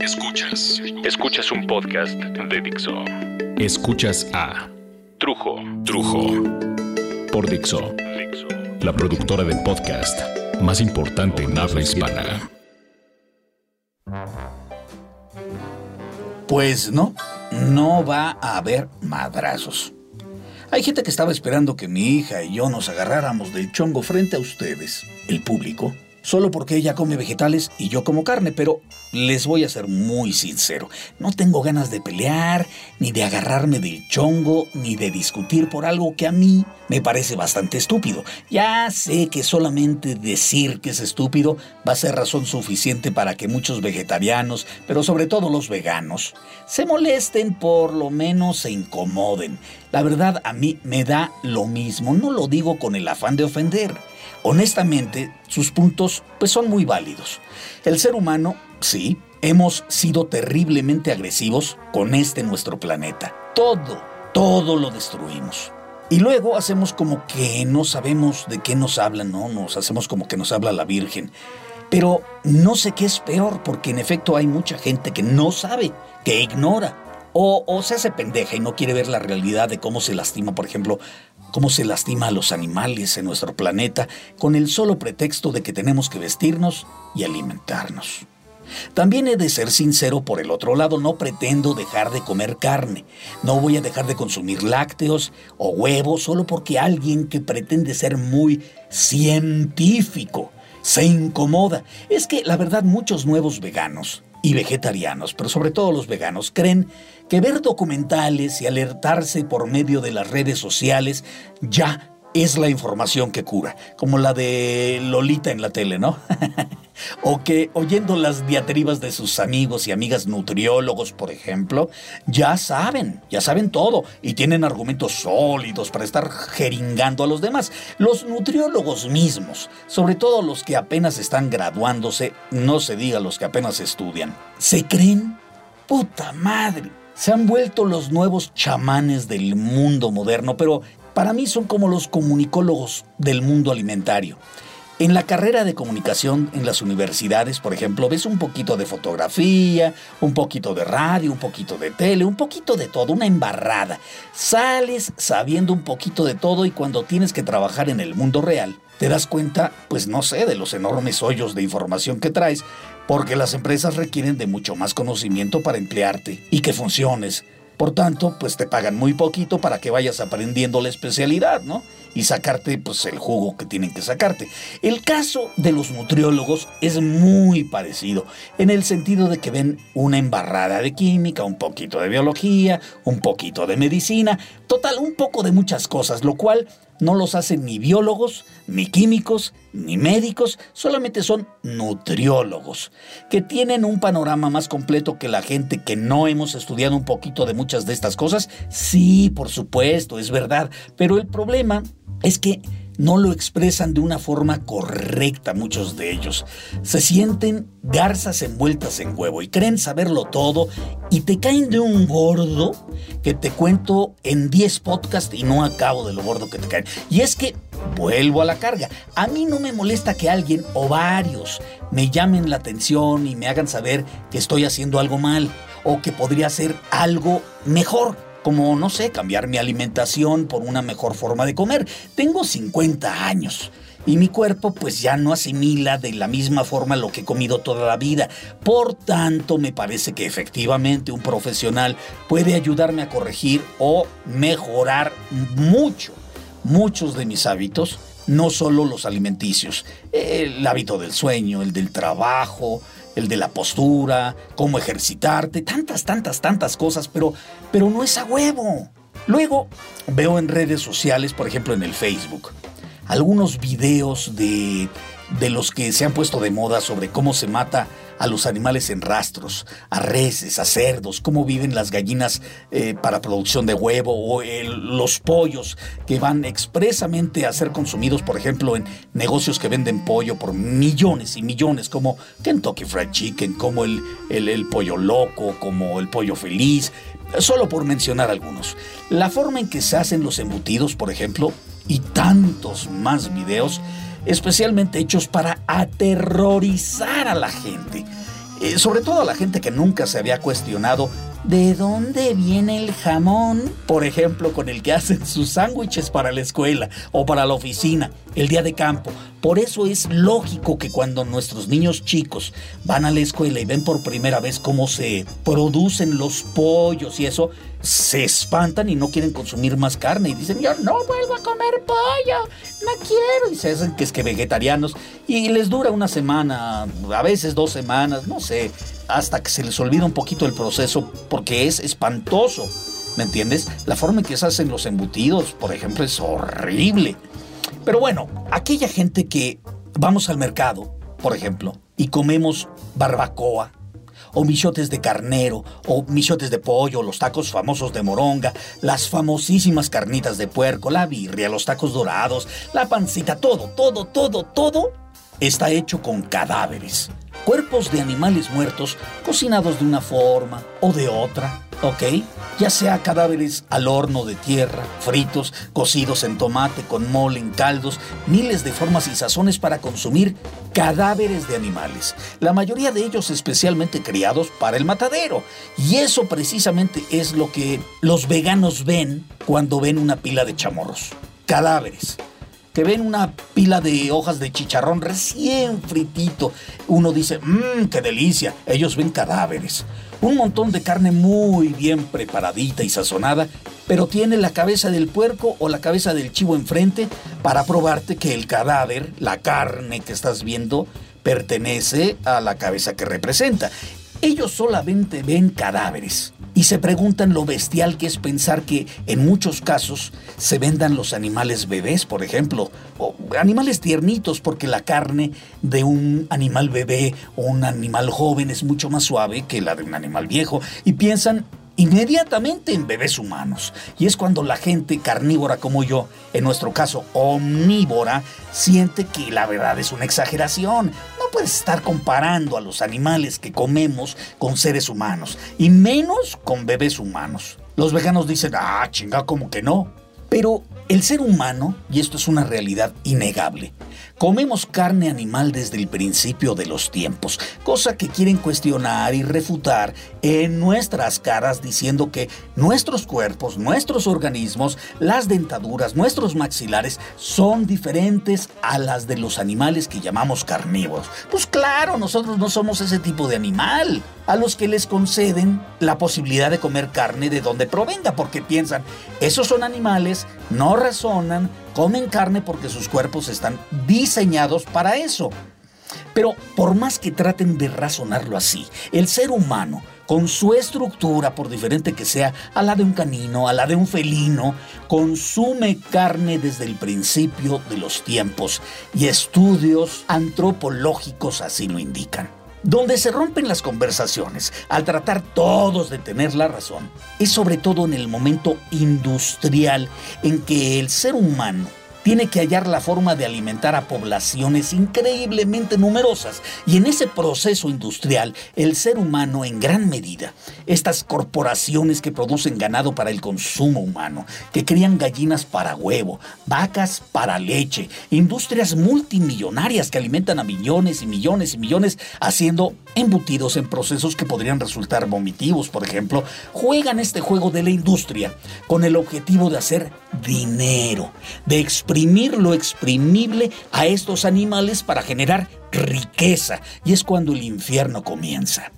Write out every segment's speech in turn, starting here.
Escuchas. Escuchas un podcast de Dixo. Escuchas a Trujo. Trujo. Por Dixo. La productora del podcast más importante en habla hispana. Pues no, no va a haber madrazos. Hay gente que estaba esperando que mi hija y yo nos agarráramos del chongo frente a ustedes, el público, solo porque ella come vegetales y yo como carne, pero les voy a ser muy sincero, no tengo ganas de pelear, ni de agarrarme del chongo, ni de discutir por algo que a mí me parece bastante estúpido. Ya sé que solamente decir que es estúpido va a ser razón suficiente para que muchos vegetarianos, pero sobre todo los veganos, se molesten, por lo menos se incomoden. La verdad a mí me da lo mismo, no lo digo con el afán de ofender. Honestamente, sus puntos pues son muy válidos. El ser humano, sí, hemos sido terriblemente agresivos con este nuestro planeta. Todo, todo lo destruimos. Y luego hacemos como que no sabemos de qué nos hablan, ¿no? Nos hacemos como que nos habla la Virgen. Pero no sé qué es peor, porque en efecto hay mucha gente que no sabe, que ignora, o, o, se hace pendeja y no quiere ver la realidad de cómo se lastima, por ejemplo, cómo se lastima a los animales en nuestro planeta con el solo pretexto de que tenemos que vestirnos y alimentarnos. También he de ser sincero por el otro lado, no pretendo dejar de comer carne, no voy a dejar de consumir lácteos o huevos solo porque alguien que pretende ser muy científico se incomoda. Es que la verdad muchos nuevos veganos y vegetarianos, pero sobre todo los veganos, creen que ver documentales y alertarse por medio de las redes sociales ya es la información que cura, como la de Lolita en la tele, ¿no? o que oyendo las diatribas de sus amigos y amigas nutriólogos, por ejemplo, ya saben, ya saben todo y tienen argumentos sólidos para estar jeringando a los demás. Los nutriólogos mismos, sobre todo los que apenas están graduándose, no se diga los que apenas estudian, se creen puta madre. Se han vuelto los nuevos chamanes del mundo moderno, pero para mí son como los comunicólogos del mundo alimentario. En la carrera de comunicación en las universidades, por ejemplo, ves un poquito de fotografía, un poquito de radio, un poquito de tele, un poquito de todo, una embarrada. Sales sabiendo un poquito de todo y cuando tienes que trabajar en el mundo real, te das cuenta, pues no sé, de los enormes hoyos de información que traes, porque las empresas requieren de mucho más conocimiento para emplearte y que funciones por tanto, pues te pagan muy poquito para que vayas aprendiendo la especialidad, ¿no? Y sacarte pues el jugo que tienen que sacarte. El caso de los nutriólogos es muy parecido, en el sentido de que ven una embarrada de química, un poquito de biología, un poquito de medicina, total, un poco de muchas cosas, lo cual no los hacen ni biólogos, ni químicos, ni médicos, solamente son nutriólogos, que tienen un panorama más completo que la gente que no hemos estudiado un poquito de muchas de estas cosas. Sí, por supuesto, es verdad, pero el problema es que no lo expresan de una forma correcta muchos de ellos. Se sienten garzas envueltas en huevo y creen saberlo todo y te caen de un gordo que te cuento en 10 podcasts y no acabo de lo gordo que te caen. Y es que vuelvo a la carga. A mí no me molesta que alguien o varios me llamen la atención y me hagan saber que estoy haciendo algo mal o que podría hacer algo mejor como, no sé, cambiar mi alimentación por una mejor forma de comer. Tengo 50 años y mi cuerpo pues ya no asimila de la misma forma lo que he comido toda la vida. Por tanto, me parece que efectivamente un profesional puede ayudarme a corregir o mejorar mucho, muchos de mis hábitos, no solo los alimenticios, el hábito del sueño, el del trabajo, el de la postura, cómo ejercitarte, tantas, tantas, tantas cosas, pero, pero no es a huevo. Luego veo en redes sociales, por ejemplo en el Facebook, algunos videos de, de los que se han puesto de moda sobre cómo se mata a los animales en rastros, a reses, a cerdos, cómo viven las gallinas eh, para producción de huevo o los pollos que van expresamente a ser consumidos, por ejemplo, en negocios que venden pollo por millones y millones, como Kentucky Fried Chicken, como el, el, el pollo loco, como el pollo feliz, solo por mencionar algunos. La forma en que se hacen los embutidos, por ejemplo, y tantos más videos, especialmente hechos para aterrorizar a la gente. Eh, sobre todo a la gente que nunca se había cuestionado ¿De dónde viene el jamón? Por ejemplo, con el que hacen sus sándwiches para la escuela o para la oficina, el día de campo. Por eso es lógico que cuando nuestros niños chicos van a la escuela y ven por primera vez cómo se producen los pollos y eso, se espantan y no quieren consumir más carne y dicen, yo no vuelvo a comer pollo, no quiero. Y se hacen que es que vegetarianos y les dura una semana, a veces dos semanas, no sé hasta que se les olvida un poquito el proceso porque es espantoso. ¿Me entiendes? La forma en que se hacen los embutidos, por ejemplo, es horrible. Pero bueno, aquella gente que vamos al mercado, por ejemplo, y comemos barbacoa, o michotes de carnero, o michotes de pollo, los tacos famosos de moronga, las famosísimas carnitas de puerco, la birria, los tacos dorados, la pancita, todo, todo, todo, todo está hecho con cadáveres cuerpos de animales muertos cocinados de una forma o de otra, ¿ok? Ya sea cadáveres al horno de tierra, fritos, cocidos en tomate, con mole, en caldos, miles de formas y sazones para consumir cadáveres de animales, la mayoría de ellos especialmente criados para el matadero. Y eso precisamente es lo que los veganos ven cuando ven una pila de chamorros. Cadáveres que ven una pila de hojas de chicharrón recién fritito. Uno dice, mmm, qué delicia. Ellos ven cadáveres. Un montón de carne muy bien preparadita y sazonada, pero tiene la cabeza del puerco o la cabeza del chivo enfrente para probarte que el cadáver, la carne que estás viendo, pertenece a la cabeza que representa. Ellos solamente ven cadáveres y se preguntan lo bestial que es pensar que en muchos casos se vendan los animales bebés, por ejemplo, o animales tiernitos, porque la carne de un animal bebé o un animal joven es mucho más suave que la de un animal viejo, y piensan inmediatamente en bebés humanos. Y es cuando la gente carnívora como yo, en nuestro caso omnívora, siente que la verdad es una exageración. Puedes estar comparando a los animales que comemos con seres humanos, y menos con bebés humanos. Los veganos dicen, ah, chinga, como que no. Pero el ser humano, y esto es una realidad innegable, Comemos carne animal desde el principio de los tiempos, cosa que quieren cuestionar y refutar en nuestras caras diciendo que nuestros cuerpos, nuestros organismos, las dentaduras, nuestros maxilares son diferentes a las de los animales que llamamos carnívoros. Pues claro, nosotros no somos ese tipo de animal a los que les conceden la posibilidad de comer carne de donde provenga, porque piensan, esos son animales, no razonan, comen carne porque sus cuerpos están diseñados para eso. Pero por más que traten de razonarlo así, el ser humano, con su estructura, por diferente que sea, a la de un canino, a la de un felino, consume carne desde el principio de los tiempos y estudios antropológicos así lo indican. Donde se rompen las conversaciones al tratar todos de tener la razón es sobre todo en el momento industrial en que el ser humano tiene que hallar la forma de alimentar a poblaciones increíblemente numerosas. Y en ese proceso industrial, el ser humano en gran medida, estas corporaciones que producen ganado para el consumo humano, que crían gallinas para huevo, vacas para leche, industrias multimillonarias que alimentan a millones y millones y millones haciendo embutidos en procesos que podrían resultar vomitivos, por ejemplo, juegan este juego de la industria con el objetivo de hacer dinero, de exprimir lo exprimible a estos animales para generar riqueza. Y es cuando el infierno comienza.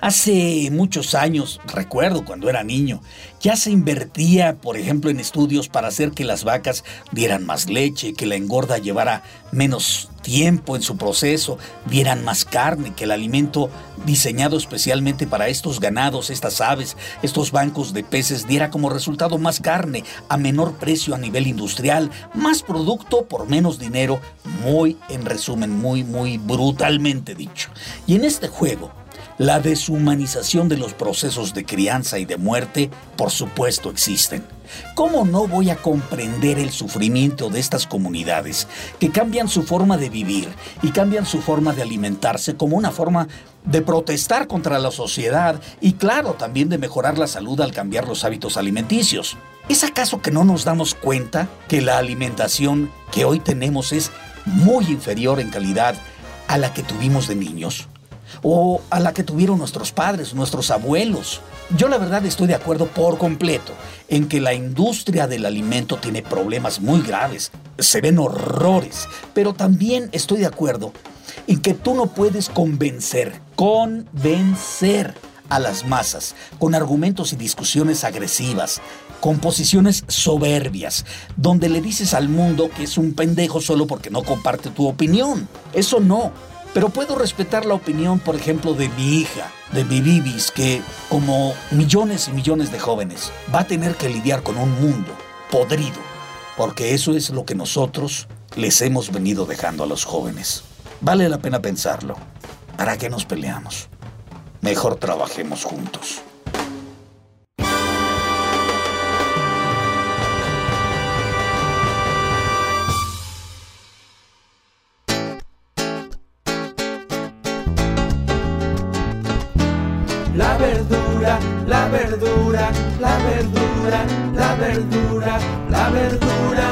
Hace muchos años, recuerdo cuando era niño, ya se invertía, por ejemplo, en estudios para hacer que las vacas dieran más leche, que la engorda llevara menos tiempo en su proceso, dieran más carne, que el alimento diseñado especialmente para estos ganados, estas aves, estos bancos de peces diera como resultado más carne a menor precio a nivel industrial, más producto por menos dinero, muy en resumen, muy, muy brutalmente dicho. Y en este juego, la deshumanización de los procesos de crianza y de muerte, por supuesto, existen. ¿Cómo no voy a comprender el sufrimiento de estas comunidades que cambian su forma de vivir y cambian su forma de alimentarse como una forma de protestar contra la sociedad y claro, también de mejorar la salud al cambiar los hábitos alimenticios? ¿Es acaso que no nos damos cuenta que la alimentación que hoy tenemos es muy inferior en calidad a la que tuvimos de niños? O a la que tuvieron nuestros padres, nuestros abuelos. Yo la verdad estoy de acuerdo por completo en que la industria del alimento tiene problemas muy graves, se ven horrores, pero también estoy de acuerdo en que tú no puedes convencer, convencer a las masas con argumentos y discusiones agresivas, con posiciones soberbias, donde le dices al mundo que es un pendejo solo porque no comparte tu opinión. Eso no. Pero puedo respetar la opinión, por ejemplo, de mi hija, de mi bibis, que, como millones y millones de jóvenes, va a tener que lidiar con un mundo podrido, porque eso es lo que nosotros les hemos venido dejando a los jóvenes. Vale la pena pensarlo. ¿Para qué nos peleamos? Mejor trabajemos juntos. La verdura, la verdura, la verdura, la verdura.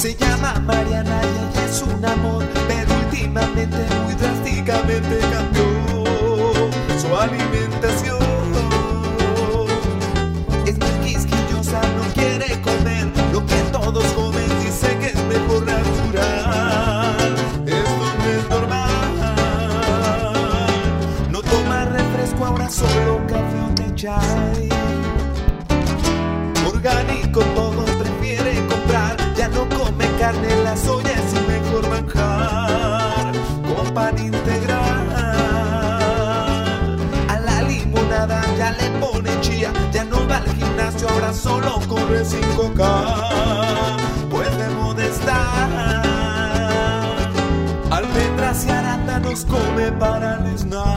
Se llama Mariana y es un amor, pero últimamente muy drásticamente cambió su alimentación. Solo corre 5K. Puede modestar. Almendras y arándanos come para el snack.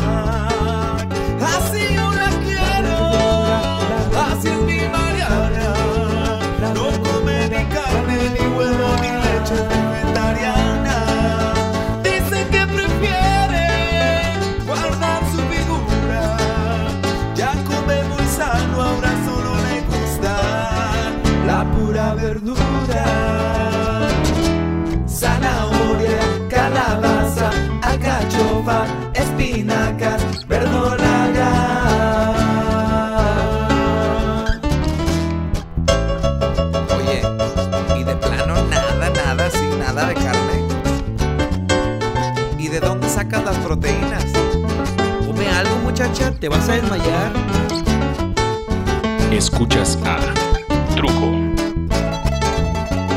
Te vas a desmayar. Escuchas a Trujo.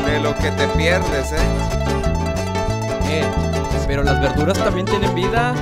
De lo que te pierdes, ¿eh? Eh, pero las verduras también tienen vida.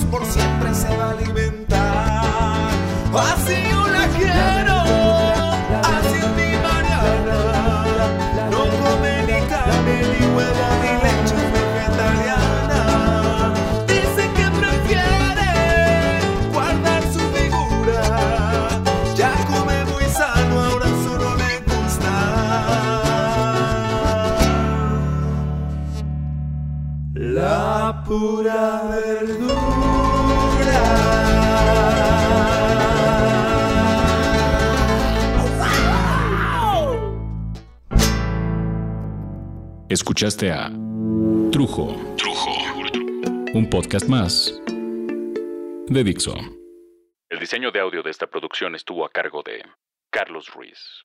Por pura verdura. Escuchaste a Trujo. Trujo. Un podcast más de Dixo. El diseño de audio de esta producción estuvo a cargo de Carlos Ruiz.